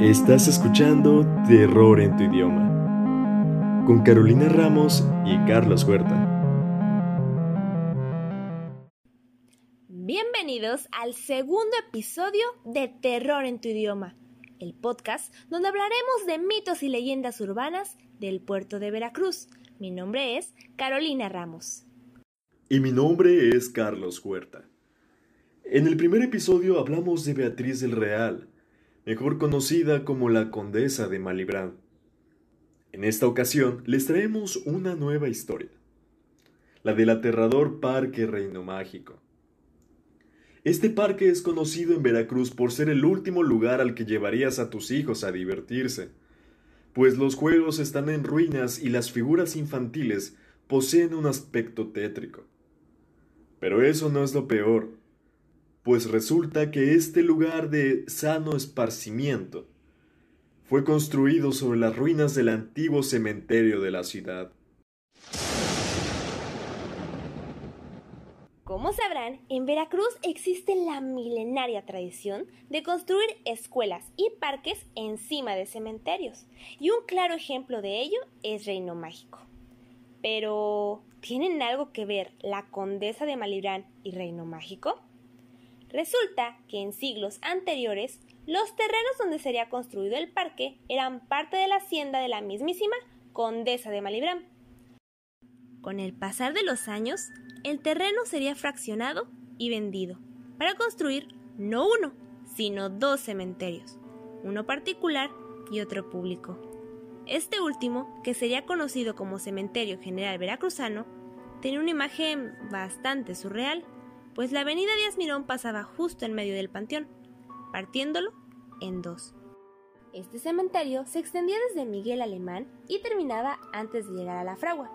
Estás escuchando Terror en tu idioma con Carolina Ramos y Carlos Huerta. Bienvenidos al segundo episodio de Terror en tu idioma, el podcast donde hablaremos de mitos y leyendas urbanas del puerto de Veracruz. Mi nombre es Carolina Ramos. Y mi nombre es Carlos Huerta. En el primer episodio hablamos de Beatriz del Real, mejor conocida como la Condesa de Malibrán. En esta ocasión les traemos una nueva historia, la del aterrador Parque Reino Mágico. Este parque es conocido en Veracruz por ser el último lugar al que llevarías a tus hijos a divertirse, pues los juegos están en ruinas y las figuras infantiles poseen un aspecto tétrico. Pero eso no es lo peor pues resulta que este lugar de sano esparcimiento fue construido sobre las ruinas del antiguo cementerio de la ciudad. Como sabrán, en Veracruz existe la milenaria tradición de construir escuelas y parques encima de cementerios, y un claro ejemplo de ello es Reino Mágico. Pero, ¿tienen algo que ver la Condesa de Malibrán y Reino Mágico? Resulta que en siglos anteriores, los terrenos donde sería construido el parque eran parte de la hacienda de la mismísima Condesa de Malibrán. Con el pasar de los años, el terreno sería fraccionado y vendido para construir no uno, sino dos cementerios, uno particular y otro público. Este último, que sería conocido como Cementerio General Veracruzano, tenía una imagen bastante surreal pues la avenida Díaz Mirón pasaba justo en medio del panteón, partiéndolo en dos. Este cementerio se extendía desde Miguel Alemán y terminaba antes de llegar a la fragua.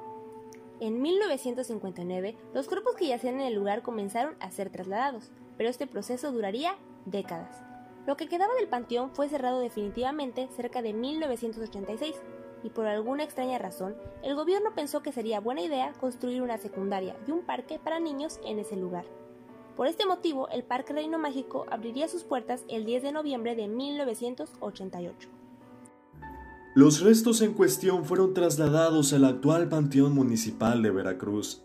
En 1959, los cuerpos que yacían en el lugar comenzaron a ser trasladados, pero este proceso duraría décadas. Lo que quedaba del panteón fue cerrado definitivamente cerca de 1986, y por alguna extraña razón, el gobierno pensó que sería buena idea construir una secundaria y un parque para niños en ese lugar. Por este motivo, el Parque Reino Mágico abriría sus puertas el 10 de noviembre de 1988. Los restos en cuestión fueron trasladados al actual Panteón Municipal de Veracruz.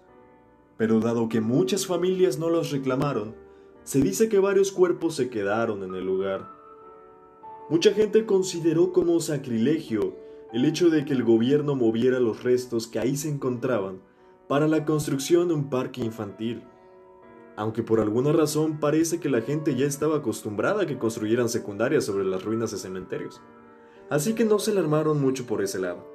Pero dado que muchas familias no los reclamaron, se dice que varios cuerpos se quedaron en el lugar. Mucha gente consideró como sacrilegio el hecho de que el gobierno moviera los restos que ahí se encontraban para la construcción de un parque infantil aunque por alguna razón parece que la gente ya estaba acostumbrada a que construyeran secundarias sobre las ruinas de cementerios. Así que no se alarmaron mucho por ese lado.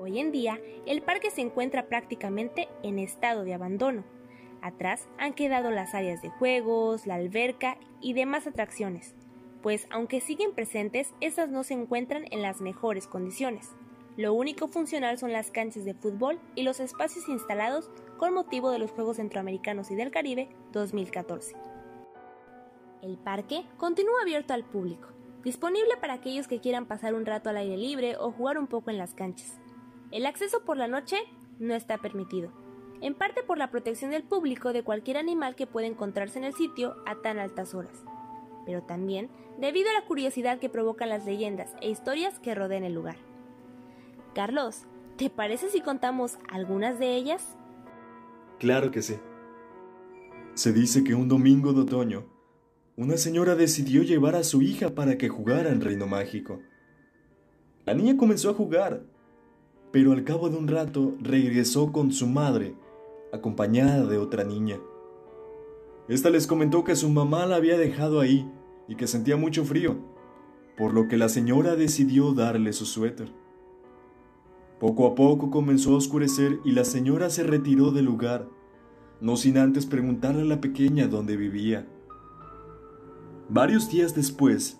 Hoy en día, el parque se encuentra prácticamente en estado de abandono. Atrás han quedado las áreas de juegos, la alberca y demás atracciones, pues aunque siguen presentes, estas no se encuentran en las mejores condiciones. Lo único funcional son las canchas de fútbol y los espacios instalados con motivo de los Juegos Centroamericanos y del Caribe 2014. El parque continúa abierto al público, disponible para aquellos que quieran pasar un rato al aire libre o jugar un poco en las canchas. El acceso por la noche no está permitido, en parte por la protección del público de cualquier animal que pueda encontrarse en el sitio a tan altas horas, pero también debido a la curiosidad que provocan las leyendas e historias que rodean el lugar. Carlos, ¿te parece si contamos algunas de ellas? Claro que sí. Se dice que un domingo de otoño, una señora decidió llevar a su hija para que jugara en Reino Mágico. La niña comenzó a jugar, pero al cabo de un rato regresó con su madre, acompañada de otra niña. Esta les comentó que su mamá la había dejado ahí y que sentía mucho frío, por lo que la señora decidió darle su suéter. Poco a poco comenzó a oscurecer y la señora se retiró del lugar, no sin antes preguntarle a la pequeña dónde vivía. Varios días después,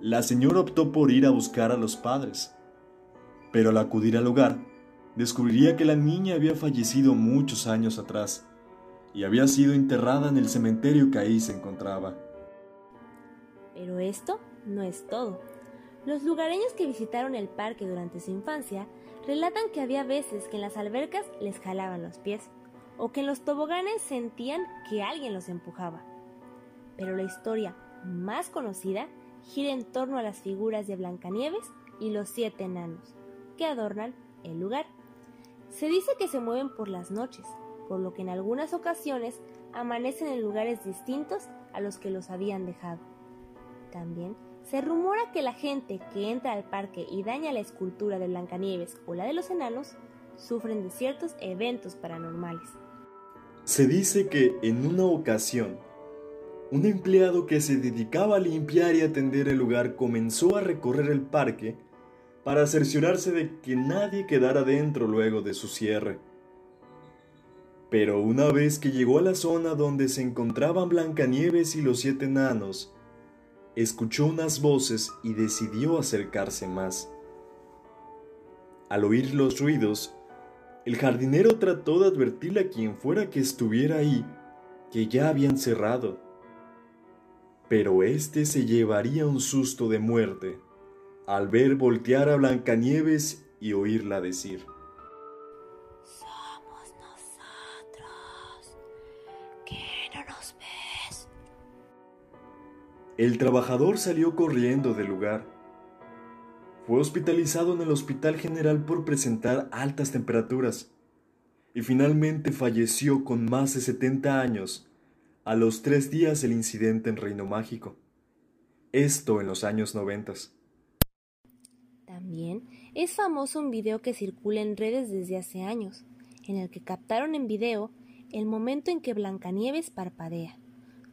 la señora optó por ir a buscar a los padres, pero al acudir al hogar, descubriría que la niña había fallecido muchos años atrás y había sido enterrada en el cementerio que ahí se encontraba. Pero esto no es todo. Los lugareños que visitaron el parque durante su infancia relatan que había veces que en las albercas les jalaban los pies o que en los toboganes sentían que alguien los empujaba. Pero la historia más conocida gira en torno a las figuras de Blancanieves y los siete enanos, que adornan el lugar. Se dice que se mueven por las noches, por lo que en algunas ocasiones amanecen en lugares distintos a los que los habían dejado. También se rumora que la gente que entra al parque y daña la escultura de Blancanieves o la de los enanos sufren de ciertos eventos paranormales. Se dice que en una ocasión, un empleado que se dedicaba a limpiar y atender el lugar comenzó a recorrer el parque para cerciorarse de que nadie quedara dentro luego de su cierre. Pero una vez que llegó a la zona donde se encontraban Blancanieves y los siete enanos, escuchó unas voces y decidió acercarse más. Al oír los ruidos, el jardinero trató de advertirle a quien fuera que estuviera ahí que ya habían cerrado. Pero éste se llevaría un susto de muerte al ver voltear a Blancanieves y oírla decir: El trabajador salió corriendo del lugar. Fue hospitalizado en el Hospital General por presentar altas temperaturas y finalmente falleció con más de 70 años a los tres días del incidente en Reino Mágico. Esto en los años noventas. También es famoso un video que circula en redes desde hace años, en el que captaron en video el momento en que Blancanieves parpadea.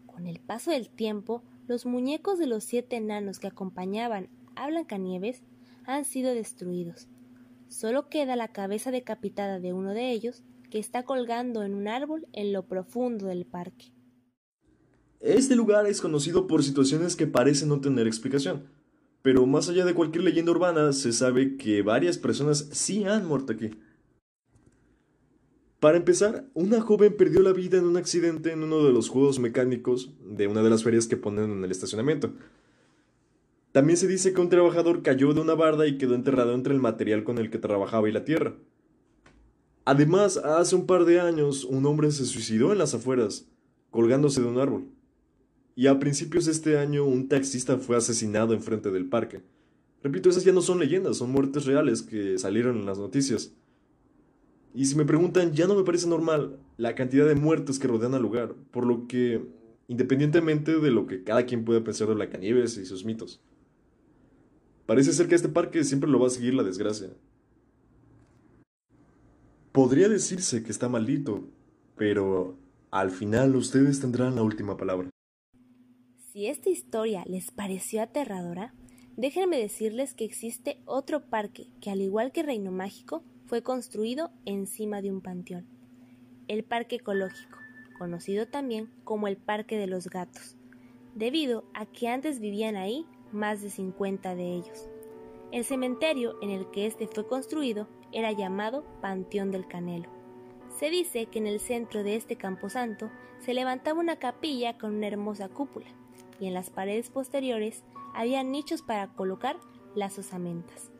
Con el paso del tiempo, los muñecos de los siete enanos que acompañaban a Blancanieves han sido destruidos. Solo queda la cabeza decapitada de uno de ellos que está colgando en un árbol en lo profundo del parque. Este lugar es conocido por situaciones que parecen no tener explicación. Pero más allá de cualquier leyenda urbana, se sabe que varias personas sí han muerto aquí. Para empezar, una joven perdió la vida en un accidente en uno de los juegos mecánicos de una de las ferias que ponen en el estacionamiento. También se dice que un trabajador cayó de una barda y quedó enterrado entre el material con el que trabajaba y la tierra. Además, hace un par de años, un hombre se suicidó en las afueras, colgándose de un árbol y a principios de este año un taxista fue asesinado enfrente del parque. Repito, esas ya no son leyendas, son muertes reales que salieron en las noticias. Y si me preguntan, ya no me parece normal la cantidad de muertes que rodean al lugar, por lo que, independientemente de lo que cada quien pueda pensar de la caníbales y sus mitos, parece ser que este parque siempre lo va a seguir la desgracia. Podría decirse que está maldito, pero al final ustedes tendrán la última palabra. Si esta historia les pareció aterradora, déjenme decirles que existe otro parque que, al igual que Reino Mágico, fue construido encima de un panteón. El Parque Ecológico, conocido también como el Parque de los Gatos, debido a que antes vivían ahí más de 50 de ellos. El cementerio en el que este fue construido era llamado Panteón del Canelo. Se dice que en el centro de este camposanto se levantaba una capilla con una hermosa cúpula, y en las paredes posteriores había nichos para colocar las osamentas.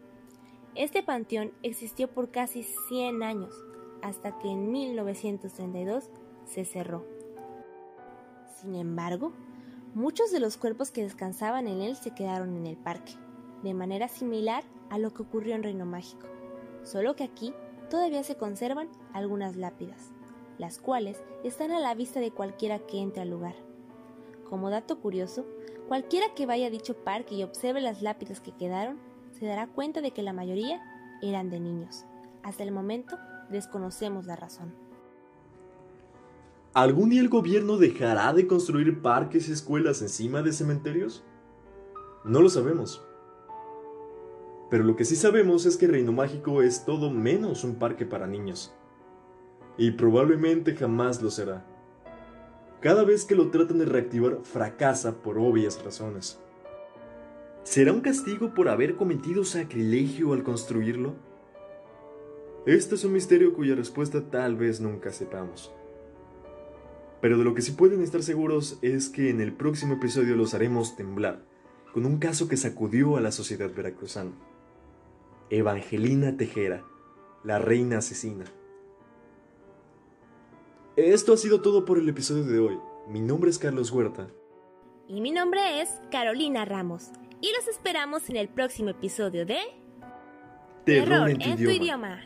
Este panteón existió por casi 100 años, hasta que en 1932 se cerró. Sin embargo, muchos de los cuerpos que descansaban en él se quedaron en el parque, de manera similar a lo que ocurrió en Reino Mágico, solo que aquí todavía se conservan algunas lápidas, las cuales están a la vista de cualquiera que entre al lugar. Como dato curioso, cualquiera que vaya a dicho parque y observe las lápidas que quedaron, se dará cuenta de que la mayoría eran de niños. Hasta el momento desconocemos la razón. ¿Algún día el gobierno dejará de construir parques y escuelas encima de cementerios? No lo sabemos. Pero lo que sí sabemos es que Reino Mágico es todo menos un parque para niños. Y probablemente jamás lo será. Cada vez que lo tratan de reactivar, fracasa por obvias razones. ¿Será un castigo por haber cometido sacrilegio al construirlo? Este es un misterio cuya respuesta tal vez nunca sepamos. Pero de lo que sí pueden estar seguros es que en el próximo episodio los haremos temblar con un caso que sacudió a la sociedad veracruzana. Evangelina Tejera, la reina asesina. Esto ha sido todo por el episodio de hoy. Mi nombre es Carlos Huerta. Y mi nombre es Carolina Ramos. Y los esperamos en el próximo episodio de Terror, en, tu, idioma.